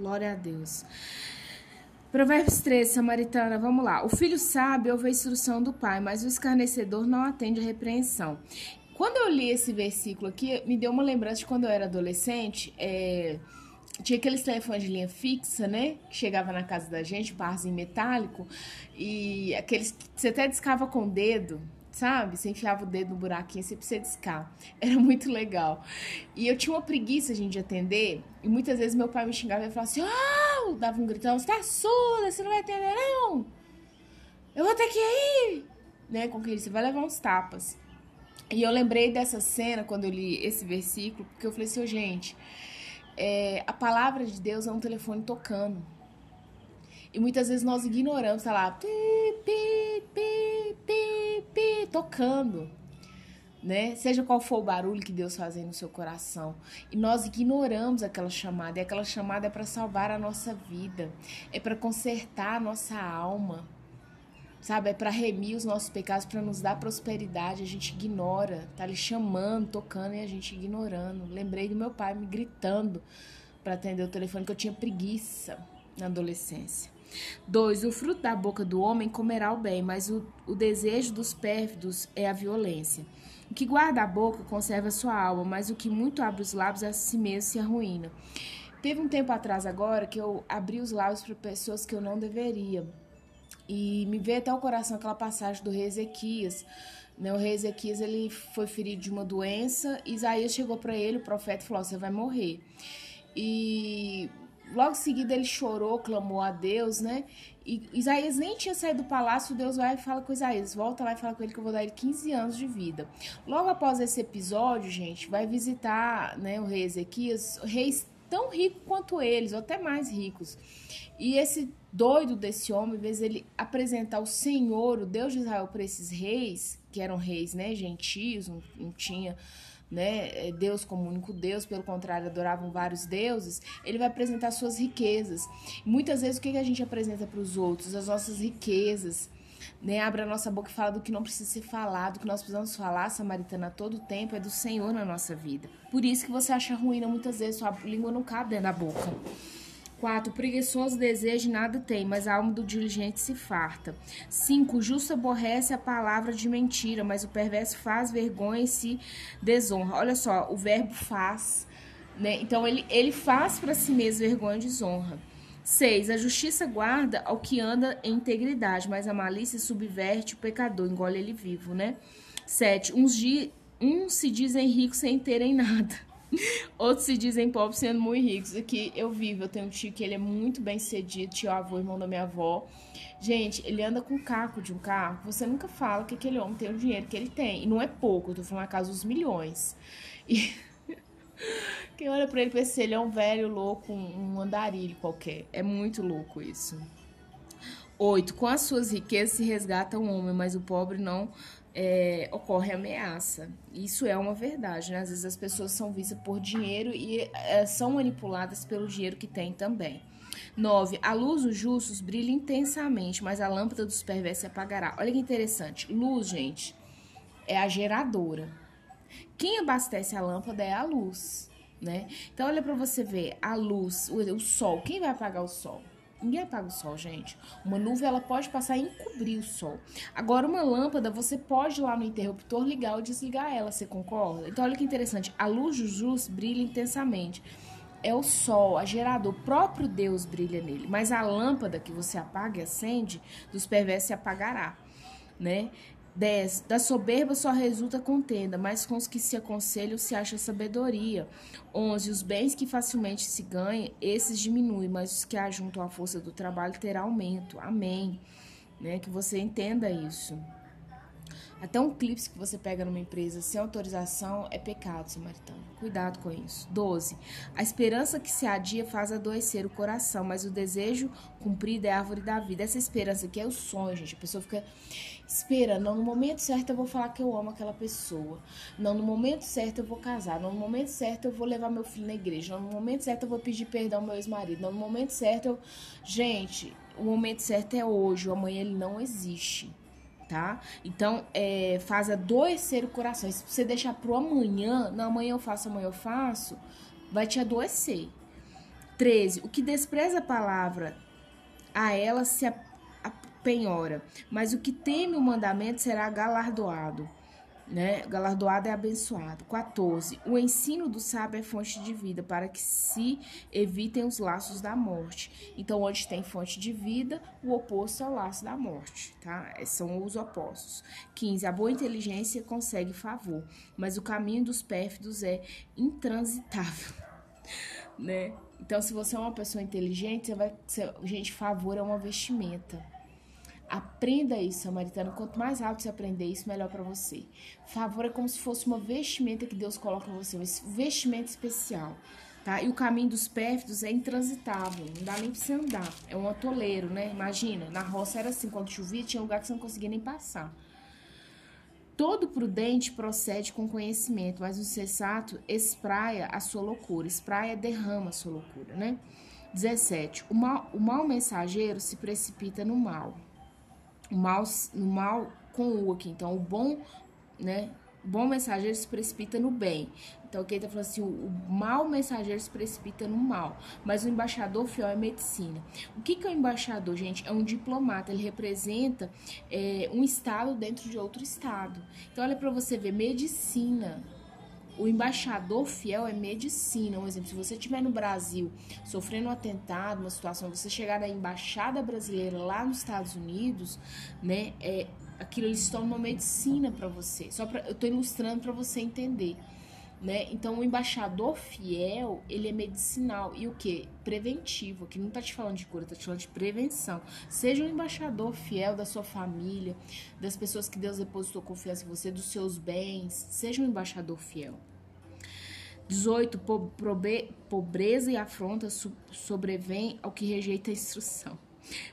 Glória a Deus. Provérbios 13, Samaritana, vamos lá. O filho sabe ouve a instrução do pai, mas o escarnecedor não atende a repreensão. Quando eu li esse versículo aqui, me deu uma lembrança de quando eu era adolescente. É, tinha aqueles telefones de linha fixa, né? Que chegava na casa da gente, parzinho metálico, e aqueles que você até discava com o dedo sabe? Você enfiava o dedo no buraquinho, você precisa discar. Era muito legal. E eu tinha uma preguiça, gente, de atender. E muitas vezes meu pai me xingava e falava assim: Oh! Dava um gritão: Você tá surda, você não vai atender, não? Eu vou ter que ir! Né? Com que ele você vai levar uns tapas. E eu lembrei dessa cena quando eu li esse versículo, porque eu falei assim: oh, gente, é, a palavra de Deus é um telefone tocando. E muitas vezes nós ignoramos, tá lá, pi, pi, pi, tocando, né? Seja qual for o barulho que Deus faz no seu coração. E nós ignoramos aquela chamada. E aquela chamada é para salvar a nossa vida, é para consertar a nossa alma, sabe? É para remir os nossos pecados, para nos dar prosperidade. A gente ignora, tá ali chamando, tocando e a gente ignorando. Lembrei do meu pai me gritando para atender o telefone que eu tinha preguiça na adolescência. 2. O fruto da boca do homem comerá o bem, mas o, o desejo dos pérfidos é a violência. O que guarda a boca conserva sua alma, mas o que muito abre os lábios a si mesmo se arruína. Teve um tempo atrás agora que eu abri os lábios para pessoas que eu não deveria. E me veio até o coração aquela passagem do rei Ezequias. Né? O rei Ezequias ele foi ferido de uma doença. Isaías chegou para ele, o profeta, e falou: Você vai morrer. E Logo em seguida ele chorou, clamou a Deus, né? E Isaías nem tinha saído do palácio, Deus vai e fala com Isaías, volta lá e fala com ele que eu vou dar ele 15 anos de vida. Logo após esse episódio, gente, vai visitar né, o rei Ezequias, reis tão ricos quanto eles, ou até mais ricos. E esse doido desse homem, em vez ele apresentar o Senhor, o Deus de Israel, para esses reis, que eram reis né, gentios, não, não tinha né, é, Deus como único Deus, pelo contrário, adoravam vários deuses, ele vai apresentar suas riquezas. Muitas vezes o que a gente apresenta para os outros? As nossas riquezas. Né, abre a nossa boca e fala do que não precisa ser falado, do que nós precisamos falar, Samaritana, a todo tempo, é do Senhor na nossa vida. Por isso que você acha ruim, muitas vezes, sua língua não cabe dentro da boca. 4. Preguiçoso deseja e nada tem, mas a alma do diligente se farta. 5. Justo aborrece a palavra de mentira, mas o perverso faz vergonha e se desonra. Olha só, o verbo faz. Né? Então, ele, ele faz para si mesmo vergonha e desonra. 6. A justiça guarda ao que anda em integridade, mas a malícia subverte o pecador, engole ele vivo, né? 7. Uns, uns se dizem ricos sem terem nada Outros se dizem pobres sendo muito ricos. Aqui eu vivo, eu tenho um tio que ele é muito bem cedido, tio avô, irmão da minha avó. Gente, ele anda com o caco de um carro. Você nunca fala que aquele homem tem o dinheiro que ele tem. E não é pouco, eu tô falando a casa dos milhões. E quem olha pra ele pensa ele é um velho louco, um andarilho qualquer. É muito louco isso. Oito, com as suas riquezas se resgata o homem, mas o pobre não é, ocorre ameaça. Isso é uma verdade, né? Às vezes as pessoas são vistas por dinheiro e é, são manipuladas pelo dinheiro que tem também. 9. A luz dos justos brilha intensamente, mas a lâmpada dos perversos se apagará. Olha que interessante. Luz, gente, é a geradora. Quem abastece a lâmpada é a luz, né? Então olha para você ver, a luz, o sol, quem vai apagar o sol? Ninguém apaga o sol, gente. Uma nuvem ela pode passar e encobrir o sol. Agora, uma lâmpada, você pode ir lá no interruptor ligar ou desligar ela, você concorda? Então, olha que interessante. A luz do Jus brilha intensamente. É o sol, a gerador, o próprio Deus brilha nele. Mas a lâmpada que você apaga e acende, dos perversos se apagará, né? 10. Da soberba só resulta contenda, mas com os que se aconselham se acha sabedoria. 11. Os bens que facilmente se ganham, esses diminuem, mas os que ajuntam a força do trabalho terá aumento. Amém. Né? Que você entenda isso. Até um clipe que você pega numa empresa sem autorização é pecado, samaritano. Cuidado com isso. 12. A esperança que se adia faz adoecer o coração, mas o desejo cumprido é a árvore da vida. Essa esperança aqui é o sonho, gente. A pessoa fica esperando. Não, no momento certo eu vou falar que eu amo aquela pessoa. Não, no momento certo eu vou casar. Não, no momento certo eu vou levar meu filho na igreja. Não, no momento certo eu vou pedir perdão ao meu ex-marido. Não, no momento certo eu. Gente, o momento certo é hoje. O amanhã ele não existe tá? Então, é, faz adoecer o coração. se você deixar pro amanhã, não, amanhã eu faço, amanhã eu faço, vai te adoecer, 13. O que despreza a palavra, a ela se penhora, mas o que teme o mandamento será galardoado né? Galardoado é abençoado. 14. O ensino do sábio é fonte de vida, para que se evitem os laços da morte. Então, onde tem fonte de vida, o oposto é o laço da morte, tá? É, são os opostos. 15. A boa inteligência consegue favor, mas o caminho dos pérfidos é intransitável, né? Então, se você é uma pessoa inteligente, você vai. gente, favor é uma vestimenta. Aprenda isso, samaritano. Quanto mais rápido você aprender isso, melhor para você. Favor é como se fosse uma vestimenta que Deus coloca em você, um vestimento especial. Tá? E o caminho dos pérfidos é intransitável, não dá nem pra você andar. É um atoleiro, né? Imagina, na roça era assim, quando chovia, tinha lugar que você não conseguia nem passar. Todo prudente procede com conhecimento, mas o sensato espraia a sua loucura, espraia derrama a sua loucura, né? 17. O mal, o mal mensageiro se precipita no mal o mal, o mal com o aqui. Então, o bom, né? O bom mensageiro se precipita no bem. Então, aqui ele tá falando assim: o mau mensageiro se precipita no mal. Mas o embaixador fiel é medicina. O que, que é o embaixador, gente? É um diplomata. Ele representa é, um estado dentro de outro estado. Então, olha para você ver: medicina o embaixador fiel é medicina. Um exemplo, se você estiver no Brasil sofrendo um atentado, uma situação, você chegar na embaixada brasileira lá nos Estados Unidos, né, é, aquilo torna uma medicina para você. Só pra, eu estou ilustrando para você entender. Né? Então, o embaixador fiel, ele é medicinal. E o que? Preventivo. Aqui não tá te falando de cura, tá te falando de prevenção. Seja um embaixador fiel da sua família, das pessoas que Deus depositou confiança em você, dos seus bens. Seja um embaixador fiel. 18. Pobreza e afronta sobrevém ao que rejeita a instrução.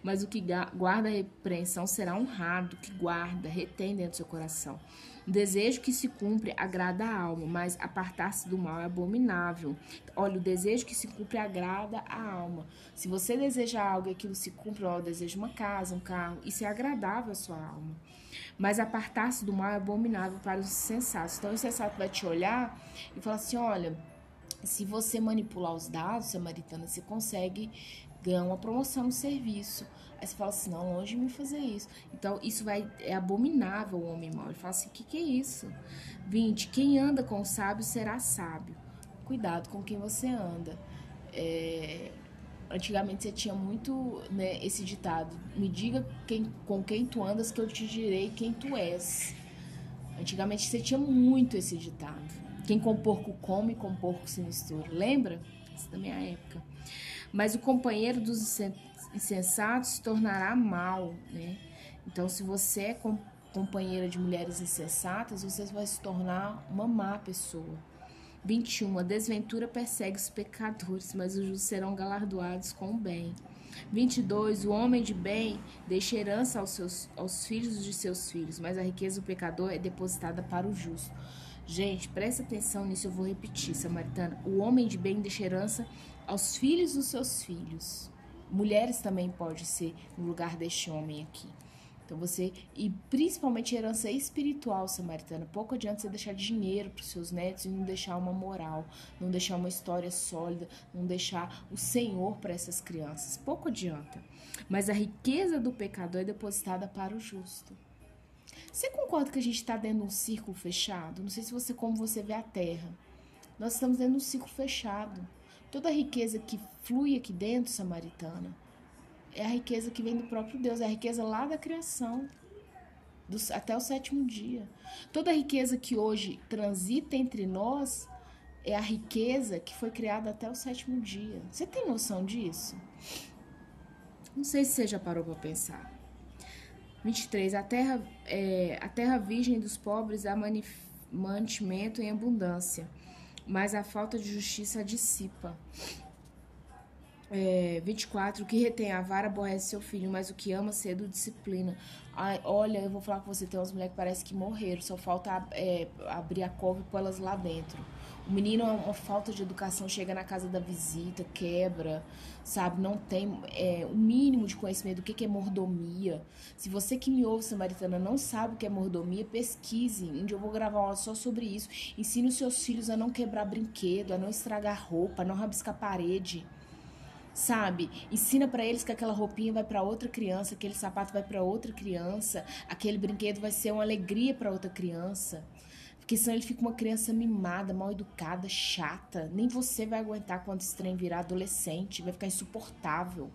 Mas o que guarda a repreensão será honrado, que guarda, retém dentro do seu coração. O desejo que se cumpre agrada a alma, mas apartar-se do mal é abominável. Olha, o desejo que se cumpre agrada a alma. Se você deseja algo e aquilo se cumpre, ó, eu desejo uma casa, um carro, isso é agradável à sua alma. Mas apartar-se do mal é abominável para os sensatos. Então, o sensato vai te olhar e falar assim: olha, se você manipular os dados, samaritana, você consegue ganhar uma promoção no serviço. Aí você fala assim, não, longe de me fazer isso. Então, isso vai é abominável o homem mau. Ele fala assim, o que, que é isso? 20. Quem anda com o sábio será sábio. Cuidado com quem você anda. É, antigamente você tinha muito né, esse ditado: me diga quem, com quem tu andas, que eu te direi quem tu és. Antigamente você tinha muito esse ditado. Quem com porco come, com porco se mistura. Lembra? Essa da minha época. Mas o companheiro dos insensato se tornará mal, né? Então, se você é companheira de mulheres insensatas, você vai se tornar uma má pessoa. 21. A desventura persegue os pecadores, mas os justos serão galardoados com o bem. 22. O homem de bem deixa herança aos, seus, aos filhos de seus filhos, mas a riqueza do pecador é depositada para o justo. Gente, presta atenção nisso, eu vou repetir, Samaritana. O homem de bem deixa herança aos filhos dos seus filhos. Mulheres também pode ser no lugar deste homem aqui. Então você e principalmente herança espiritual samaritana. Pouco adianta você deixar dinheiro para os seus netos e não deixar uma moral, não deixar uma história sólida, não deixar o Senhor para essas crianças. Pouco adianta. Mas a riqueza do pecador é depositada para o justo. Você concorda que a gente está dentro de um círculo fechado? Não sei se você como você vê a Terra. Nós estamos dentro de um círculo fechado. Toda a riqueza que flui aqui dentro, samaritana, é a riqueza que vem do próprio Deus, é a riqueza lá da criação, do, até o sétimo dia. Toda a riqueza que hoje transita entre nós é a riqueza que foi criada até o sétimo dia. Você tem noção disso? Não sei se você já parou para pensar. 23. A terra, é, a terra virgem dos pobres há mantimento em abundância mas a falta de justiça dissipa. É, 24. O que retém a vara aborrece seu filho, mas o que ama cedo disciplina. Ai, olha, eu vou falar com você: tem umas mulheres que parece que morreram, só falta é, abrir a cova e pôr elas lá dentro. O menino, uma falta de educação, chega na casa da visita, quebra, sabe? Não tem é, o mínimo de conhecimento do que, é mordomia. Se você que me ouve, Samaritana, não sabe o que é mordomia, pesquise. Um dia eu vou gravar uma só sobre isso. Ensine os seus filhos a não quebrar brinquedo, a não estragar roupa, a não rabiscar parede. sabe? Ensina para eles que aquela roupinha vai para outra criança, aquele sapato vai para outra criança, aquele brinquedo vai ser uma alegria para outra criança. Porque senão ele fica uma criança mimada, mal educada, chata. Nem você vai aguentar quando esse trem virar adolescente, vai ficar insuportável.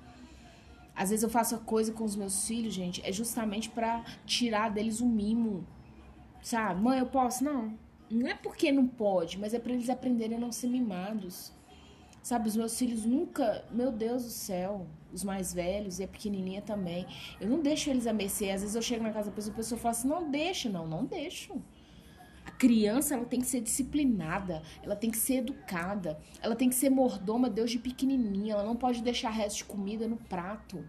Às vezes eu faço a coisa com os meus filhos, gente, é justamente para tirar deles o mimo. Sabe? Mãe, eu posso? Não. Não é porque não pode, mas é para eles aprenderem a não ser mimados. Sabe, os meus filhos nunca, meu Deus do céu, os mais velhos e a pequenininha também. Eu não deixo eles a mercê. Às vezes eu chego na casa da pessoa, a pessoa fala assim: "Não deixa, não, não deixo". A criança, ela tem que ser disciplinada, ela tem que ser educada, ela tem que ser mordoma Deus de pequenininha, ela não pode deixar resto de comida no prato.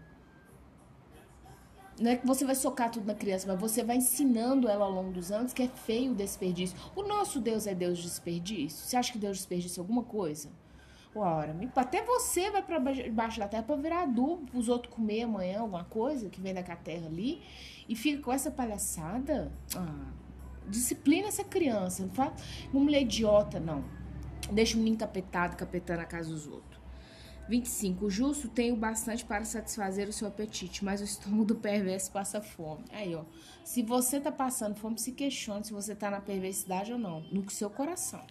Não é que você vai socar tudo na criança, mas você vai ensinando ela ao longo dos anos que é feio o desperdício. O nosso Deus é Deus de desperdício? Você acha que Deus desperdiça alguma coisa? Ora, até você vai para baixo da terra para virar adubo para os outros comer amanhã alguma coisa que vem da terra ali e fica com essa palhaçada. Ah, disciplina essa criança, não fala uma mulher idiota, não. Deixa o menino capetado, capetando a casa dos outros. 25. O justo tem o bastante para satisfazer o seu apetite, mas o estômago do perverso passa fome. Aí, ó. Se você tá passando fome, se questione se você tá na perversidade ou não, no seu coração.